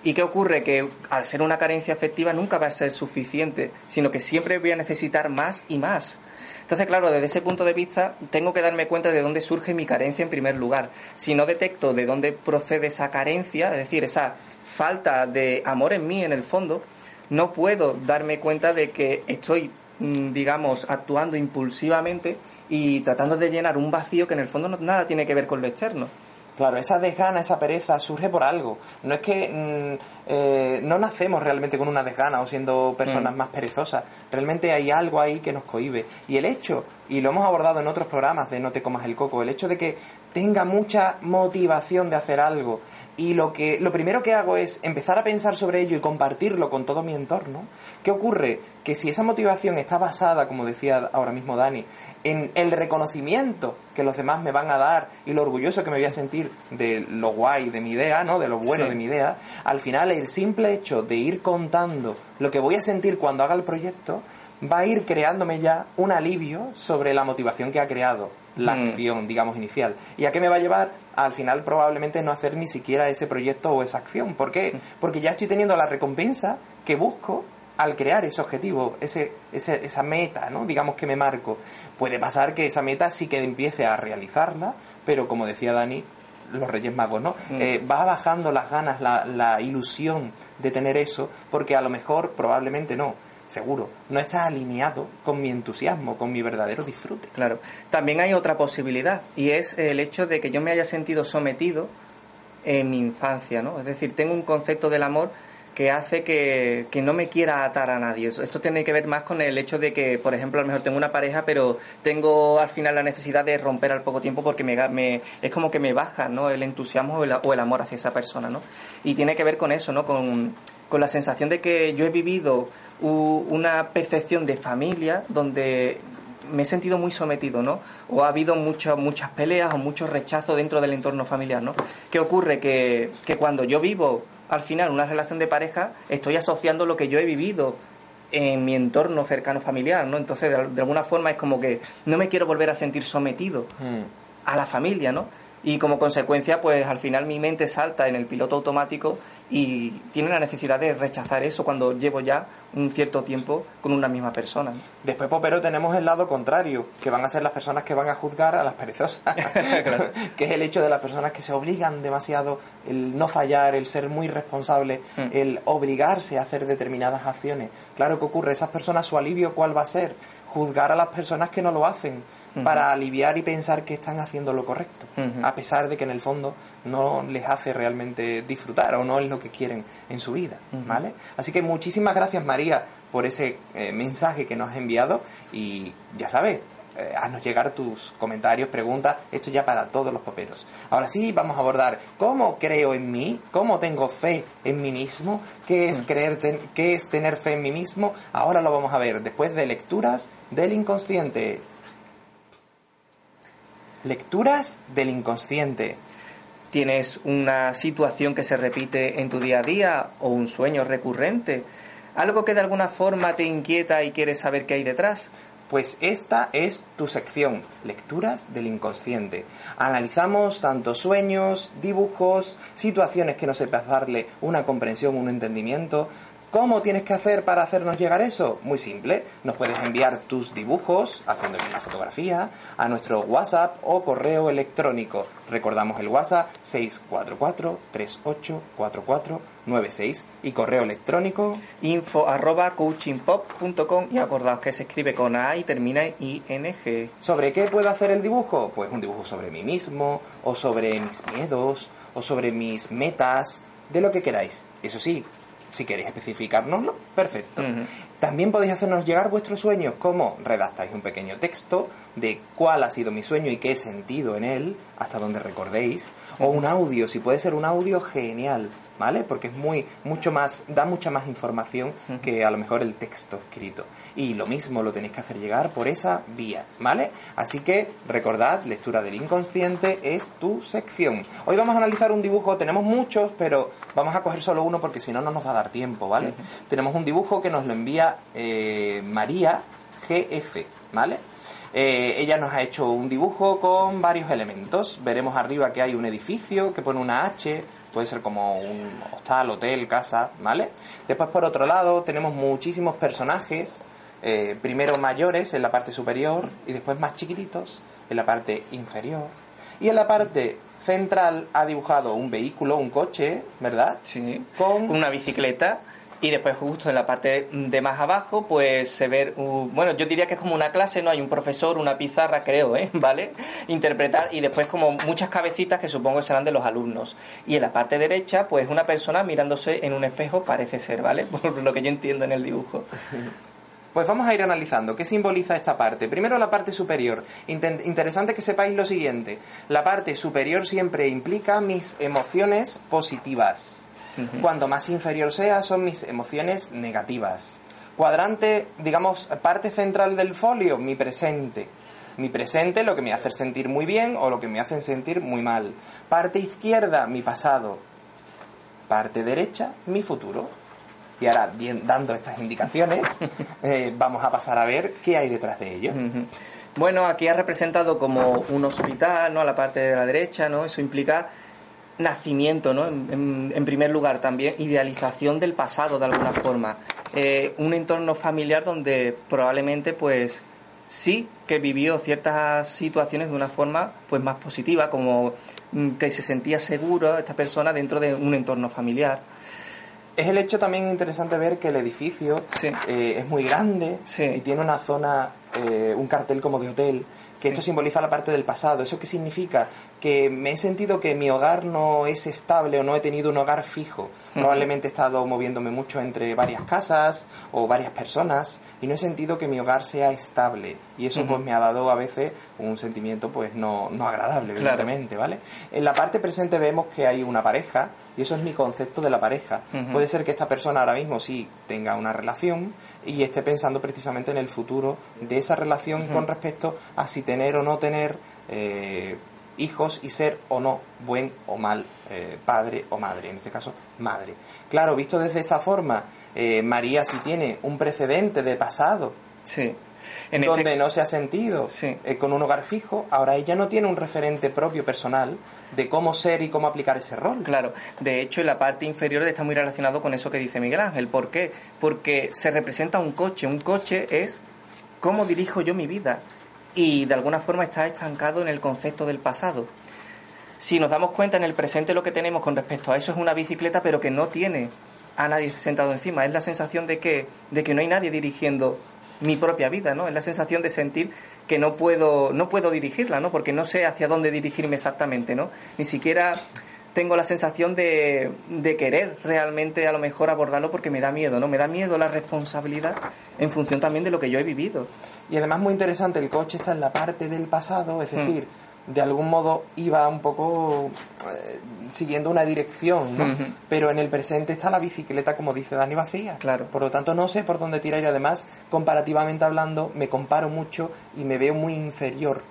¿Y qué ocurre? Que al ser una carencia afectiva nunca va a ser suficiente, sino que siempre voy a necesitar más y más. Entonces, claro, desde ese punto de vista tengo que darme cuenta de dónde surge mi carencia en primer lugar. Si no detecto de dónde procede esa carencia, es decir, esa falta de amor en mí en el fondo, no puedo darme cuenta de que estoy, digamos, actuando impulsivamente y tratando de llenar un vacío que en el fondo no, nada tiene que ver con lo externo. Claro, esa desgana, esa pereza surge por algo. No es que mm, eh, no nacemos realmente con una desgana o siendo personas mm. más perezosas. Realmente hay algo ahí que nos cohibe. Y el hecho, y lo hemos abordado en otros programas de No te comas el coco, el hecho de que tenga mucha motivación de hacer algo y lo que lo primero que hago es empezar a pensar sobre ello y compartirlo con todo mi entorno. ¿Qué ocurre? Que si esa motivación está basada, como decía ahora mismo Dani, en el reconocimiento que los demás me van a dar y lo orgulloso que me voy a sentir de lo guay de mi idea, ¿no? De lo bueno de mi idea, al final el simple hecho de ir contando lo que voy a sentir cuando haga el proyecto va a ir creándome ya un alivio sobre la motivación que ha creado la mm. acción, digamos, inicial. ¿Y a qué me va a llevar? Al final probablemente no hacer ni siquiera ese proyecto o esa acción. ¿Por qué? Porque ya estoy teniendo la recompensa que busco al crear ese objetivo, ese, esa meta, ¿no? Digamos que me marco. Puede pasar que esa meta sí que empiece a realizarla, pero como decía Dani, los Reyes Magos, ¿no? Mm. Eh, va bajando las ganas, la, la ilusión de tener eso, porque a lo mejor probablemente no seguro, no está alineado con mi entusiasmo, con mi verdadero disfrute. Claro. También hay otra posibilidad y es el hecho de que yo me haya sentido sometido en mi infancia, ¿no? Es decir, tengo un concepto del amor que hace que, no me quiera atar a nadie. Esto tiene que ver más con el hecho de que, por ejemplo, a lo mejor tengo una pareja, pero tengo al final la necesidad de romper al poco tiempo porque me, me es como que me baja ¿no? el entusiasmo o el, o el, amor hacia esa persona. ¿no? Y tiene que ver con eso, ¿no? con, con la sensación de que yo he vivido una percepción de familia donde me he sentido muy sometido, ¿no? O ha habido muchas muchas peleas o mucho rechazo dentro del entorno familiar, ¿no? ¿Qué ocurre? Que, que cuando yo vivo al final una relación de pareja, estoy asociando lo que yo he vivido en mi entorno cercano familiar, ¿no? Entonces, de, alguna forma es como que no me quiero volver a sentir sometido mm. a la familia, ¿no? Y como consecuencia, pues al final mi mente salta en el piloto automático y tiene la necesidad de rechazar eso cuando llevo ya un cierto tiempo con una misma persona. Después, pero tenemos el lado contrario, que van a ser las personas que van a juzgar a las perezosas, que es el hecho de las personas que se obligan demasiado, el no fallar, el ser muy responsable, mm. el obligarse a hacer determinadas acciones. Claro que ocurre, esas personas, su alivio, ¿cuál va a ser? Juzgar a las personas que no lo hacen para aliviar y pensar que están haciendo lo correcto, a pesar de que en el fondo no les hace realmente disfrutar o no es lo que quieren en su vida, ¿vale? Así que muchísimas gracias María por ese eh, mensaje que nos has enviado y ya sabes, eh, haznos llegar tus comentarios, preguntas, esto ya para todos los paperos. Ahora sí, vamos a abordar cómo creo en mí, cómo tengo fe en mí mismo, qué es, creer qué es tener fe en mí mismo. Ahora lo vamos a ver después de lecturas del inconsciente. Lecturas del inconsciente. ¿Tienes una situación que se repite en tu día a día o un sueño recurrente? ¿Algo que de alguna forma te inquieta y quieres saber qué hay detrás? Pues esta es tu sección, Lecturas del Inconsciente. Analizamos tanto sueños, dibujos, situaciones que no sepas darle una comprensión, un entendimiento, ¿Cómo tienes que hacer para hacernos llegar eso? Muy simple. Nos puedes enviar tus dibujos, haciendo una fotografía, a nuestro WhatsApp o correo electrónico. Recordamos el WhatsApp 644-384496 y correo electrónico info arroba coachingpop.com y acordaos que se escribe con A y termina en ING. ¿Sobre qué puedo hacer el dibujo? Pues un dibujo sobre mí mismo, o sobre mis miedos, o sobre mis metas, de lo que queráis. Eso sí, si queréis especificárnoslo, perfecto. También podéis hacernos llegar vuestros sueños, como redactáis un pequeño texto de cuál ha sido mi sueño y qué he sentido en él, hasta donde recordéis, o un audio, si puede ser un audio genial, ¿vale? Porque es muy, mucho más, da mucha más información que a lo mejor el texto escrito. Y lo mismo lo tenéis que hacer llegar por esa vía, ¿vale? Así que recordad, lectura del inconsciente es tu sección. Hoy vamos a analizar un dibujo, tenemos muchos, pero vamos a coger solo uno porque si no, no nos va a dar tiempo, ¿vale? Tenemos un dibujo que nos lo envía eh, María GF, ¿vale? Eh, ella nos ha hecho un dibujo con varios elementos. Veremos arriba que hay un edificio que pone una H, puede ser como un hostal, hotel, casa, ¿vale? Después por otro lado tenemos muchísimos personajes, eh, primero mayores en la parte superior y después más chiquititos en la parte inferior. Y en la parte central ha dibujado un vehículo, un coche, ¿verdad? Sí. Con una bicicleta y después justo en la parte de más abajo pues se ve, bueno, yo diría que es como una clase, ¿no? Hay un profesor, una pizarra, creo, ¿eh? ¿Vale? Interpretar y después como muchas cabecitas que supongo serán de los alumnos. Y en la parte derecha pues una persona mirándose en un espejo parece ser, ¿vale? Por lo que yo entiendo en el dibujo. Pues vamos a ir analizando qué simboliza esta parte. Primero la parte superior. interesante que sepáis lo siguiente. La parte superior siempre implica mis emociones positivas. Cuando más inferior sea, son mis emociones negativas. Cuadrante, digamos, parte central del folio, mi presente. Mi presente, lo que me hace sentir muy bien o lo que me hace sentir muy mal. Parte izquierda, mi pasado. Parte derecha, mi futuro. Y ahora, bien, dando estas indicaciones, eh, vamos a pasar a ver qué hay detrás de ello. Bueno, aquí ha representado como un hospital, ¿no? A la parte de la derecha, ¿no? Eso implica nacimiento, ¿no? En, primer lugar, también idealización del pasado de alguna forma. Eh, un entorno familiar donde probablemente, pues, sí que vivió ciertas situaciones de una forma, pues, más positiva, como mm, que se sentía seguro esta persona dentro de un entorno familiar. Es el hecho también interesante ver que el edificio eh, es muy grande y tiene una zona, eh, un cartel como de hotel que esto simboliza la parte del pasado. ¿Eso qué significa? Que me he sentido que mi hogar no es estable o no he tenido un hogar fijo. Probablemente he estado moviéndome mucho entre varias casas o varias personas y no he sentido que mi hogar sea estable. Y eso pues me ha dado a veces un sentimiento pues no, no agradable, evidentemente, ¿vale? En la parte presente vemos que hay una pareja y eso es mi concepto de la pareja. Puede ser que esta persona ahora mismo sí tenga una relación y esté pensando precisamente en el futuro de esa relación con respecto a si tener o no tener eh, hijos y ser o no buen o mal eh, padre o madre, en este caso madre. Claro, visto desde esa forma, eh, María si tiene un precedente de pasado. Sí donde este no se ha sentido eh, con un hogar fijo, ahora ella no tiene un referente propio personal de cómo ser y cómo aplicar ese rol. Claro, de hecho en la parte inferior está muy relacionado con eso que dice Miguel Ángel. ¿Por qué? Porque se representa un coche. Un coche es cómo dirijo yo mi vida y de alguna forma está estancado en el concepto del pasado. Si nos damos cuenta en el presente lo que tenemos con respecto a eso es una bicicleta pero que no tiene a nadie sentado encima. Es la sensación de que, de que no hay nadie dirigiendo mi propia vida, ¿no? Es la sensación de sentir que no puedo, no puedo dirigirla, ¿no? Porque no sé hacia dónde dirigirme exactamente, ¿no? Ni siquiera tengo la sensación de, de, querer realmente a lo mejor abordarlo porque me da miedo, ¿no? Me da miedo la responsabilidad en función también de lo que yo he vivido. Y además muy interesante, el coche está en la parte del pasado, es mm. decir, de algún modo iba un poco eh, siguiendo una dirección, ¿no? Pero en el presente está la bicicleta, como dice Dani, vacía. Claro. Por lo tanto, no sé por dónde tirar y además, comparativamente hablando, me comparo mucho y me veo muy inferior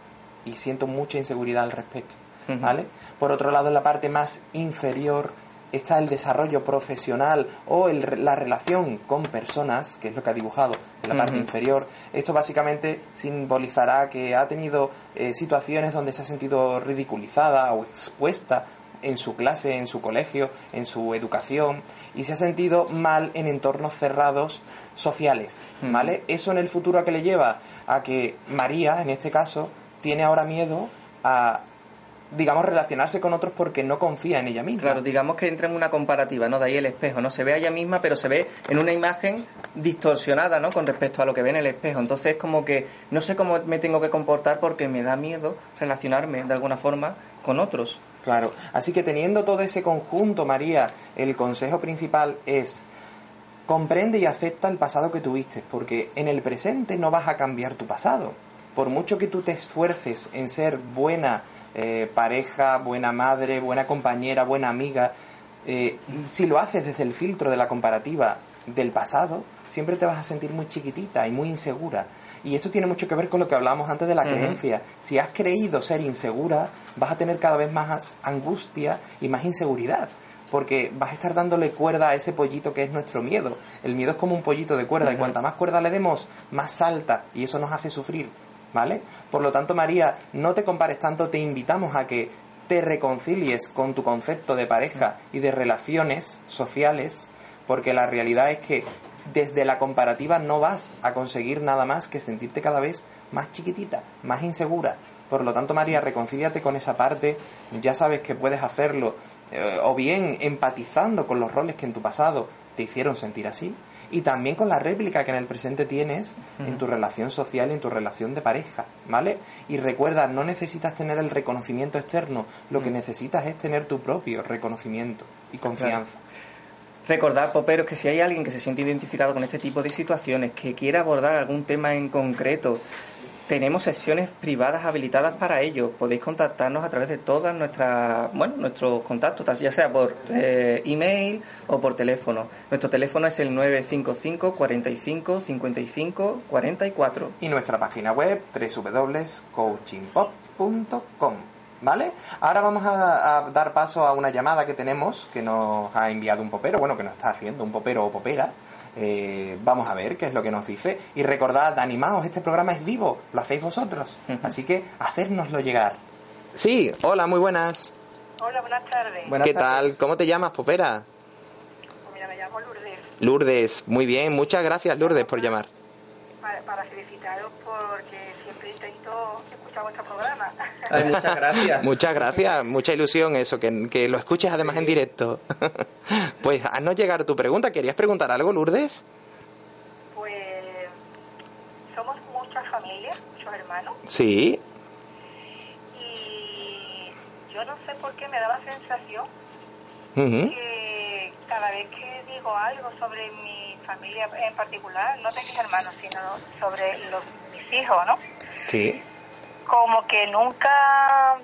y siento mucha inseguridad al respecto, ¿vale? Por otro lado, en la parte más inferior está el desarrollo profesional o la relación con personas, que es lo que ha dibujado en la parte inferior. Esto básicamente simbolizará que ha tenido eh, situaciones donde se ha sentido ridiculizada o expuesta en su clase, en su colegio, en su educación y se ha sentido mal en entornos cerrados sociales, ¿vale? Eso en el futuro a que le lleva a que María, en este caso, tiene ahora miedo a digamos, relacionarse con otros porque no confía en ella misma. Claro, digamos que entra en una comparativa, ¿no? De ahí el espejo, ¿no? Se ve a ella misma, pero se ve en una imagen distorsionada, ¿no? Con respecto a lo que ve en el espejo. Entonces, como que no sé cómo me tengo que comportar porque me da miedo relacionarme de alguna forma con otros. Claro, así que teniendo todo ese conjunto, María, el consejo principal es comprende y acepta el pasado que tuviste, porque en el presente no vas a cambiar tu pasado. Por mucho que tú te esfuerces en ser buena eh, pareja, buena madre, buena compañera, buena amiga, eh, si lo haces desde el filtro de la comparativa del pasado, siempre te vas a sentir muy chiquitita y muy insegura. Y esto tiene mucho que ver con lo que hablábamos antes de la creencia. Si has creído ser insegura, vas a tener cada vez más angustia y más inseguridad. Porque vas a estar dándole cuerda a ese pollito que es nuestro miedo. El miedo es como un pollito de cuerda y cuanta más cuerda le demos, más salta y eso nos hace sufrir. ¿Vale? Por lo tanto, María, no te compares tanto, te invitamos a que te reconcilies con tu concepto de pareja y de relaciones sociales, porque la realidad es que desde la comparativa no vas a conseguir nada más que sentirte cada vez más chiquitita, más insegura. Por lo tanto, María, reconcíliate con esa parte, ya sabes que puedes hacerlo, eh, o bien empatizando con los roles que en tu pasado te hicieron sentir así, y también con la réplica que en el presente tienes en tu relación social y en tu relación de pareja, ¿vale? Y recuerda, no necesitas tener el reconocimiento externo, lo que necesitas es tener tu propio reconocimiento y confianza. Recordar, poperos, que si hay alguien que se siente identificado con este tipo de situaciones, que quiera abordar algún tema en concreto, tenemos sesiones privadas habilitadas para ello. Podéis contactarnos a través de todas nuestras, bueno, nuestros contactos, ya sea por eh, email o por teléfono. Nuestro teléfono es el 955 45 55 44. Y nuestra página web www.coachingpop.com. ¿Vale? Ahora vamos a, dar paso a una llamada que tenemos que nos ha enviado un popero, bueno, que nos está haciendo un popero o popera. Eh, vamos a ver qué es lo que nos dice. Y recordad, animaos, este programa es vivo, lo hacéis vosotros. Así que hacérnoslo llegar. Sí, hola, muy buenas. Hola, buenas tardes. ¿Qué tal? ¿Cómo te llamas, popera? Pues mira, me llamo Lourdes. Lourdes, muy bien, muchas gracias Lourdes por llamar. para felicitaros porque escuchar vuestro programa muchas gracias. muchas gracias, mucha ilusión eso, que, que lo escuches además en directo. pues no llegar tu pregunta, ¿querías preguntar algo, Lourdes? Pues somos muchas familias, muchos hermanos. Sí. Y yo no sé por qué me da la sensación que cada vez que digo algo sobre mi familia en particular, no de mis hermanos, sino sobre los, mis hijos, ¿no? Sí como que nunca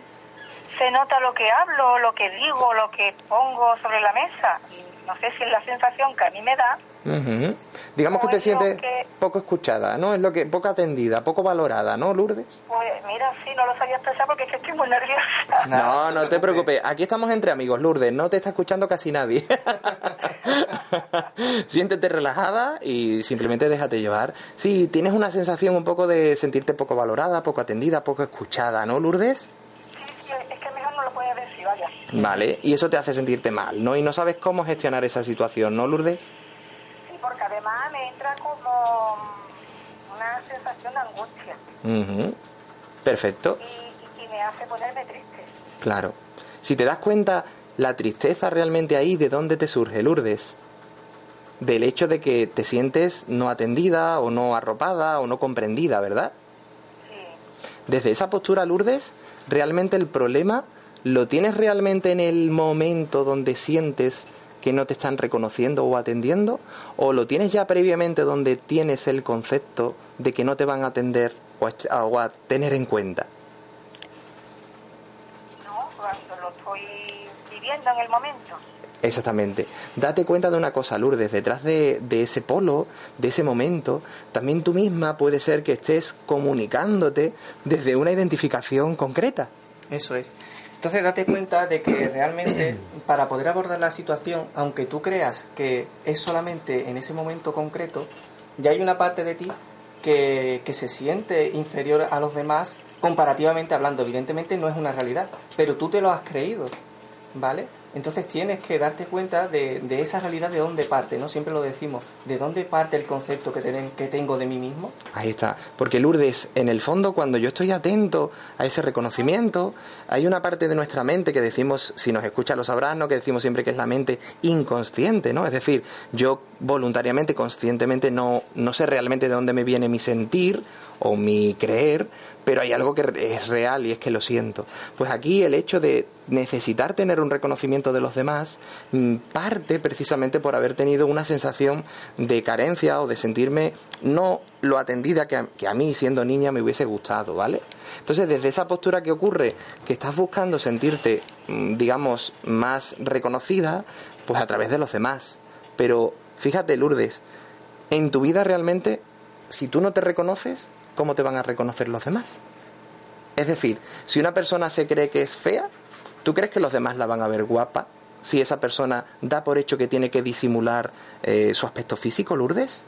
se nota lo que hablo, lo que digo, lo que pongo sobre la mesa. no sé si es la sensación que a mí me da. Digamos que te sientes poco escuchada, ¿no? Es lo que poco atendida, poco valorada, ¿no, Lourdes? Pues mira, sí, no lo sabía expresar porque es que estoy muy nerviosa. No, no te preocupes. Aquí estamos entre amigos, Lourdes. No te está escuchando casi nadie. Siéntete relajada y simplemente déjate llevar. Sí, tienes una sensación un poco de sentirte poco valorada, poco atendida, poco escuchada, ¿no, Lourdes? Sí, sí, es que mejor no lo puede decir, vaya. Vale, y eso te hace sentirte mal, ¿no? Y no sabes cómo gestionar esa situación, ¿no, Lourdes? Porque además me entra como una sensación de angustia. Perfecto. Y, y me hace ponerme triste. Claro. Si te das cuenta, la tristeza realmente ahí, ¿de dónde te surge, Lourdes? Del hecho de que te sientes no atendida o no arropada o no comprendida, ¿verdad? Sí. Desde esa postura, Lourdes, realmente el problema lo tienes realmente en el momento donde sientes que no te están reconociendo o atendiendo, o lo tienes ya previamente donde tienes el concepto de que no te van a atender o a, tener en cuenta. No, cuando lo estoy en el momento. Exactamente. Date cuenta de una cosa, Lourdes, detrás de, de, ese polo, de ese momento, también tú misma puede ser que estés comunicándote desde una identificación concreta. Eso es. Entonces date cuenta de que realmente para poder abordar la situación, aunque tú creas que es solamente en ese momento concreto, ya hay una parte de ti que, que se siente inferior a los demás comparativamente hablando. Evidentemente no es una realidad, pero tú te lo has creído, ¿vale? Entonces tienes que darte cuenta de, esa realidad de dónde parte, ¿no? Siempre lo decimos, de dónde parte el concepto que, que tengo de mí mismo. Ahí está, porque Lourdes, en el fondo cuando yo estoy atento a ese reconocimiento, hay una parte de nuestra mente que decimos, si nos escucha lo sabrán, ¿no? Que decimos siempre que es la mente inconsciente, ¿no? Es decir, yo voluntariamente, conscientemente no, no sé realmente de dónde me viene mi sentir o mi creer, pero hay algo que es real y es que lo siento. Pues aquí el hecho de necesitar tener un reconocimiento de los demás mm, parte precisamente por haber tenido una sensación de carencia o de sentirme no lo atendida que a, que a mí siendo niña me hubiese gustado, ¿vale? Entonces desde esa postura que ocurre, que estás buscando sentirte, mm, digamos, más reconocida, pues a través de los demás. Pero fíjate, Lourdes, en tu vida realmente, si tú no te reconoces, ¿cómo te van a reconocer los demás? Es decir, si una persona se cree que es fea, ¿tú crees que los demás la van a ver guapa? Si esa persona da por hecho que tiene que disimular eh, su aspecto físico, Lourdes.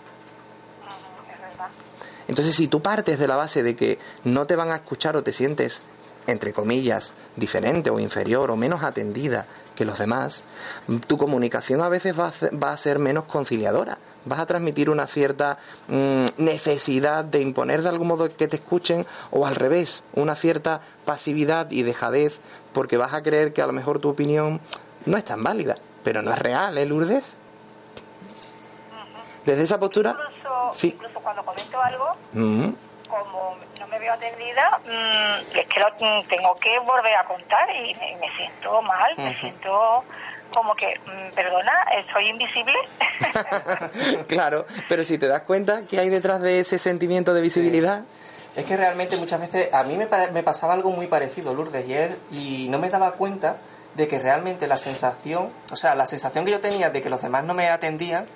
Entonces, si tú partes de la base de que no te van a escuchar o te sientes, entre comillas, diferente o inferior o menos atendida que los demás, tu comunicación a veces va a, va a ser menos conciliadora vas a transmitir una cierta mmm, necesidad de imponer de algún modo que te escuchen o al revés, una cierta pasividad y dejadez porque vas a creer que a lo mejor tu opinión no es tan válida, pero no es real, ¿eh, Lourdes? Desde esa postura... Incluso, sí. incluso cuando comento algo, uh -huh. como no me veo atendida, mmm, es que lo tengo que volver a contar y me, me siento mal, uh -huh. me siento como que, mmm, perdona, soy invisible. claro, pero si te das cuenta que hay detrás de ese sentimiento de visibilidad. Sí. Es que realmente muchas veces a mí me, me pasaba algo muy parecido, Lourdes, y, él, y no me daba cuenta de que realmente la sensación, o sea, la sensación que yo tenía de que los demás no me atendían,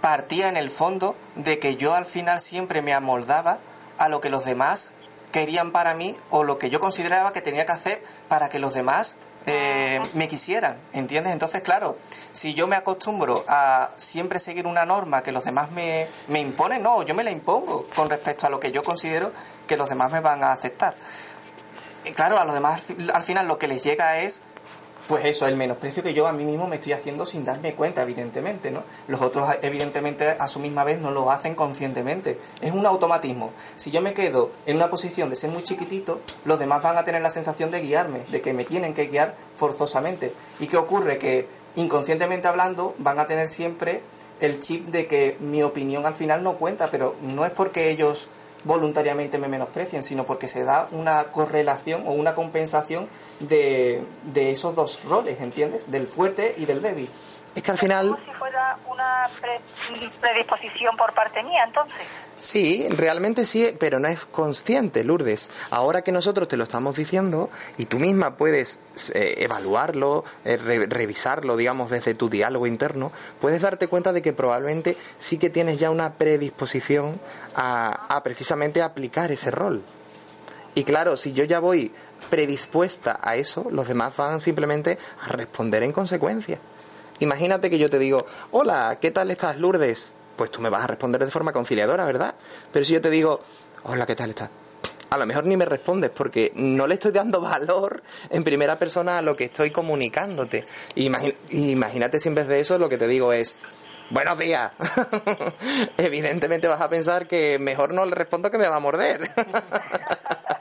partía en el fondo de que yo al final siempre me amoldaba a lo que los demás querían para mí o lo que yo consideraba que tenía que hacer para que los demás eh, me quisieran, ¿entiendes? Entonces, claro, si yo me acostumbro a siempre seguir una norma que los demás me, me imponen, no, yo me la impongo con respecto a lo que yo considero que los demás me van a aceptar. Y claro, a los demás al final lo que les llega es pues eso, el menosprecio que yo a mí mismo me estoy haciendo sin darme cuenta, evidentemente, ¿no? Los otros, evidentemente, a su misma vez no lo hacen conscientemente. Es un automatismo. Si yo me quedo en una posición de ser muy chiquitito, los demás van a tener la sensación de guiarme, de que me tienen que guiar forzosamente. ¿Y qué ocurre? Que inconscientemente hablando van a tener siempre el chip de que mi opinión al final no cuenta, pero no es porque ellos voluntariamente me menosprecien, sino porque se da una correlación o una compensación de, de esos dos roles, ¿entiendes? Del fuerte y del débil. Es que al final... Como si fuera una pre predisposición por parte mía, entonces. Sí, realmente sí, pero no es consciente, Lourdes. Ahora que nosotros te lo estamos diciendo y tú misma puedes eh, evaluarlo, eh, re revisarlo, digamos, desde tu diálogo interno, puedes darte cuenta de que probablemente sí que tienes ya una predisposición a, a precisamente aplicar ese rol. Y claro, si yo ya voy predispuesta a eso, los demás van simplemente a responder en consecuencia. Imagínate que yo te digo, hola, ¿qué tal estás, Lourdes? Pues tú me vas a responder de forma conciliadora, ¿verdad? Pero si yo te digo, hola, ¿qué tal estás? A lo mejor ni me respondes porque no le estoy dando valor en primera persona a lo que estoy comunicándote. Imagín imagínate si en vez de eso lo que te digo es, buenos días. Evidentemente vas a pensar que mejor no le respondo que me va a morder.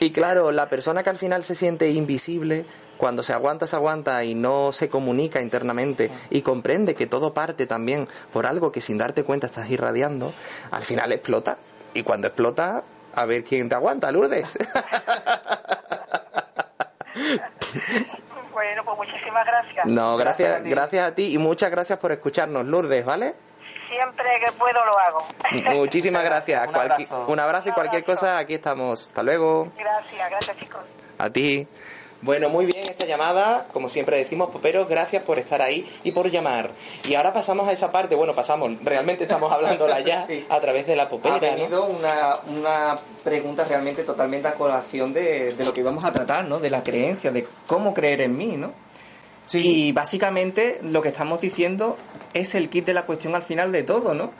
y claro, la persona que al final se siente invisible, cuando se aguanta, se aguanta y no se comunica internamente y comprende que todo parte también por algo que sin darte cuenta estás irradiando, al final explota. Y cuando explota, a ver quién te aguanta, Lourdes. bueno, pues muchísimas gracias. No, gracias, gracias a, ti. gracias a ti y muchas gracias por escucharnos, Lourdes, ¿vale? Siempre que puedo lo hago. Muchísimas gracias. Un abrazo. Un abrazo y cualquier cosa, aquí estamos. Hasta luego. Gracias, gracias chicos. A ti. Bueno, muy bien. esta llamada, como siempre decimos, Popero, gracias por estar ahí y por llamar. Y ahora pasamos a esa parte, bueno, pasamos, realmente estamos hablándola ya a través de la Popera. Ha venido una, una pregunta realmente totalmente a colación de, de lo que íbamos a tratar, ¿no? De la creencia, de cómo creer en mí, ¿no? Sí. Y básicamente lo que estamos diciendo es el kit de la cuestión al final de todo, ¿no?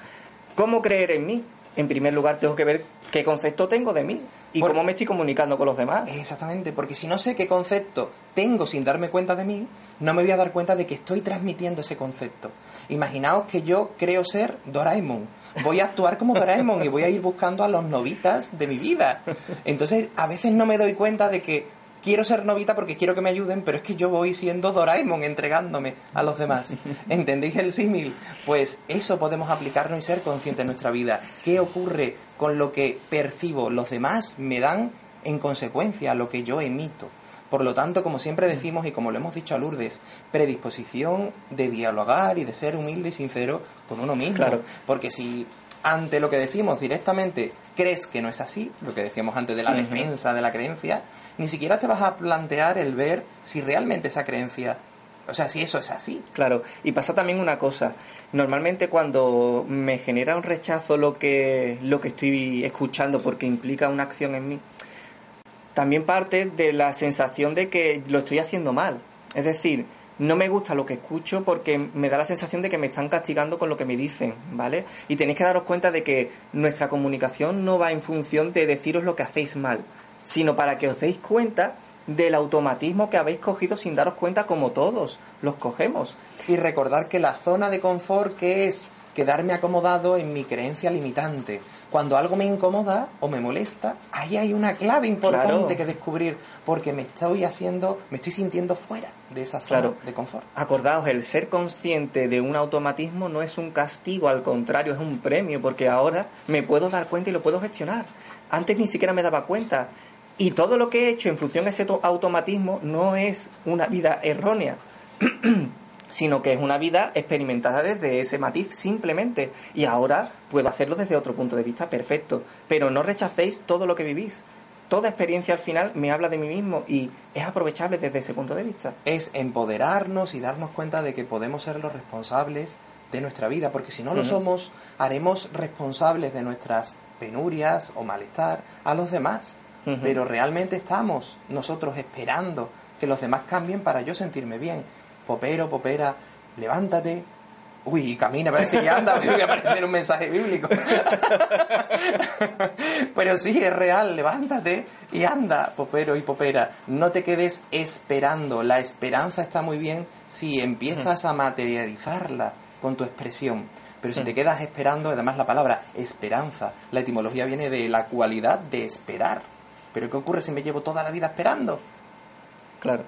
¿Cómo creer en mí? En primer lugar tengo que ver qué concepto tengo de mí y cómo me estoy comunicando con los demás. Exactamente, porque si no sé qué concepto tengo sin darme cuenta de mí, no me voy a dar cuenta de que estoy transmitiendo ese concepto. Imaginaos que yo creo ser Doraemon. Voy a actuar como Doraemon y voy a ir buscando a los novitas de mi vida. Entonces, a veces no me doy cuenta de que quiero ser novita porque quiero que me ayuden, pero es que yo voy siendo Doraemon entregándome a los demás. ¿Entendéis el símil? Pues eso podemos aplicarnos y ser conscientes en nuestra vida. ¿Qué ocurre con lo que percibo? Los demás me dan en consecuencia lo que yo emito. Por lo tanto, como siempre decimos y como lo hemos dicho a Lourdes, predisposición de dialogar y de ser humilde y sincero con uno mismo. Claro. Porque si ante lo que decimos directamente crees que no es así, lo que decíamos antes de la defensa de la creencia, ni siquiera te vas a plantear el ver si realmente esa creencia, o sea, si eso es así. Claro, y pasa también una cosa, normalmente cuando me genera un rechazo lo que, lo que estoy escuchando porque implica una acción en mí, también parte de la sensación de que lo estoy haciendo mal. Es decir, no me gusta lo que escucho porque me da la sensación de que me están castigando con lo que me dicen, ¿vale? Y tenéis que daros cuenta de que nuestra comunicación no va en función de deciros lo que hacéis mal, sino para que os deis cuenta del automatismo que habéis cogido sin daros cuenta como todos los cogemos. Y recordar que la zona de confort que es quedarme acomodado en mi creencia limitante. Cuando algo me incomoda o me molesta, ahí hay una clave importante que descubrir, porque me estoy haciendo, me estoy sintiendo fuera de esa zona de confort. Acordaos, el ser consciente de un automatismo no es un castigo, al contrario, es un premio, porque ahora me puedo dar cuenta y lo puedo gestionar. Antes ni siquiera me daba cuenta. Y todo lo que he hecho en función de ese automatismo no es una vida errónea, sino que es una vida experimentada desde ese matiz simplemente. Y ahora puedo hacerlo desde otro punto de vista perfecto. Pero no rechacéis todo lo que vivís. Toda experiencia al final me habla de mí mismo y es aprovechable desde ese punto de vista. Es empoderarnos y darnos cuenta de que podemos ser los responsables de nuestra vida, porque si no lo somos, haremos responsables de nuestras penurias o malestar a los demás pero realmente estamos nosotros esperando que los demás cambien para yo sentirme bien. Popero, popera, levántate. Uy, camina, parece que anda, voy a aparecer un mensaje bíblico. pero sí, es real, levántate y anda, popero y popera. No te quedes esperando. La esperanza está muy bien si empiezas a materializarla con tu expresión. Pero si te quedas esperando, además la palabra esperanza, la etimología viene de la cualidad de esperar. Pero ¿qué ocurre si me llevo toda la vida esperando? Claro.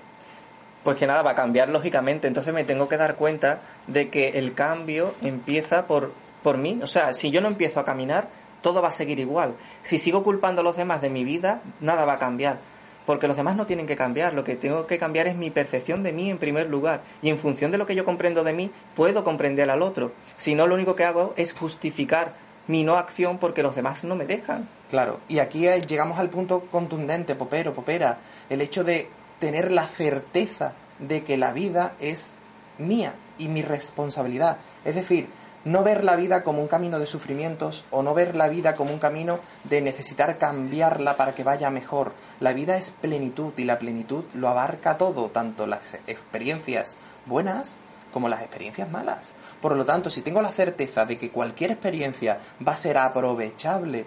Pues que nada, va a cambiar lógicamente. Entonces me tengo que dar cuenta de que el cambio empieza por, por mí. O sea, si yo no empiezo a caminar, todo va a seguir igual. Si sigo culpando a los demás de mi vida, nada va a cambiar. Porque los demás no tienen que cambiar. Lo que tengo que cambiar es mi percepción de mí en primer lugar. Y en función de lo que yo comprendo de mí, puedo comprender al otro. Si no, lo único que hago es justificar mi no acción porque los demás no me dejan. Claro, y aquí llegamos al punto contundente, popero, popera, el hecho de tener la certeza de que la vida es mía y mi responsabilidad. Es decir, no ver la vida como un camino de sufrimientos o no ver la vida como un camino de necesitar cambiarla para que vaya mejor. La vida es plenitud y la plenitud lo abarca todo, tanto las experiencias buenas como las experiencias malas. Por lo tanto, si tengo la certeza de que cualquier experiencia va a ser aprovechable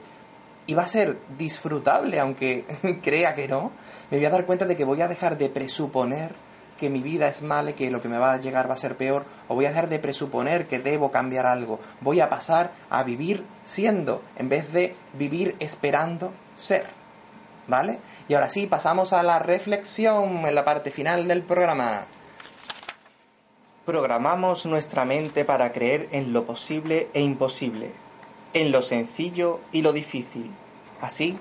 y va a ser disfrutable, aunque crea que no, me voy a dar cuenta de que voy a dejar de presuponer que mi vida es mala que lo que me va a llegar va a ser peor, o voy a dejar de presuponer que debo cambiar algo. Voy a pasar a vivir siendo, en vez de vivir esperando ser. ¿Vale? Y ahora sí, pasamos a la reflexión en la parte final del programa. Programamos nuestra mente para creer en lo posible e imposible, en lo sencillo y lo difícil. Así,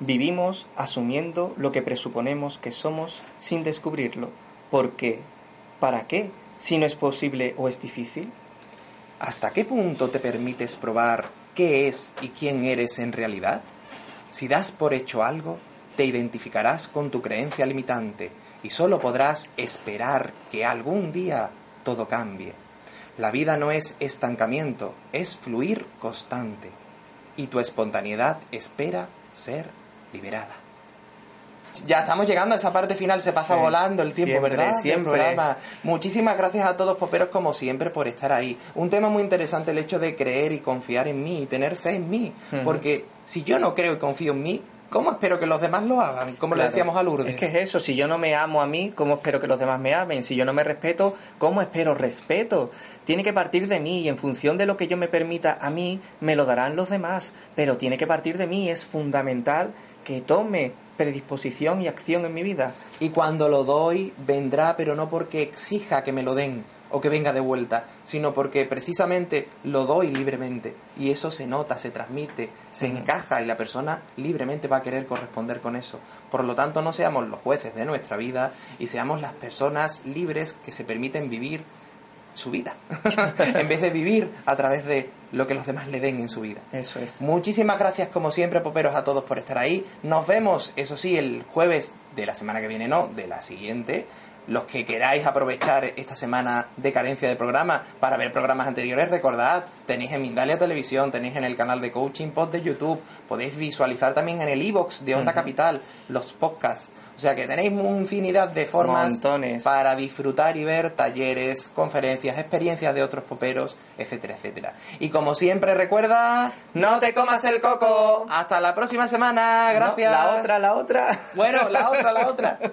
vivimos asumiendo lo que presuponemos que somos sin descubrirlo. ¿Por qué? ¿Para qué? Si no es posible o es difícil. ¿Hasta qué punto te permites probar qué es y quién eres en realidad? Si das por hecho algo, te identificarás con tu creencia limitante y solo podrás esperar que algún día todo cambie. La vida no es estancamiento, es fluir constante. Y tu espontaneidad espera ser liberada. Ya estamos llegando a esa parte final, se pasa Sí, volando el tiempo, siempre, ¿verdad? siempre. programa. Muchísimas gracias a todos, poperos, como siempre, por estar ahí. Un tema muy interesante el hecho de creer y confiar en mí y tener fe en mí. Porque si yo no creo y confío en mí, ¿cómo espero que los demás lo hagan? Como le Claro. decíamos a Lourdes. Es que es eso, si yo no me amo a mí, ¿cómo espero que los demás me amen? Si yo no me respeto, ¿cómo espero respeto? Tiene que partir de mí y en función de lo que yo me permita a mí, me lo darán los demás, pero tiene que partir de mí, es fundamental que tome predisposición y acción en mi vida. Y cuando lo doy, vendrá, pero no porque exija que me lo den o que venga de vuelta, sino porque precisamente lo doy libremente. Y eso se nota, se transmite, se encaja y la persona libremente va a querer corresponder con eso. Por lo tanto, no seamos los jueces de nuestra vida y seamos las personas libres que se permiten vivir su vida, en vez de vivir a través de lo que los demás le den en su vida. Eso es. Muchísimas gracias como siempre, poperos, a todos por estar ahí. Nos vemos, eso sí, el jueves de la semana que viene, no, de la siguiente. Los que queráis aprovechar esta semana de carencia de programa para ver programas anteriores, recordad, tenéis en Mindalia Televisión, tenéis en el canal de Coaching Pod de YouTube, podéis visualizar también en el iBox de Onda. Capital los podcasts. O sea que tenéis infinidad de formas Montones. para disfrutar y ver talleres, conferencias, experiencias de otros poperos, etcétera, etcétera. Y como siempre, recuerda, no te comas el coco. Hasta la próxima semana. Gracias. No, la otra, la otra. Bueno, la otra, la otra.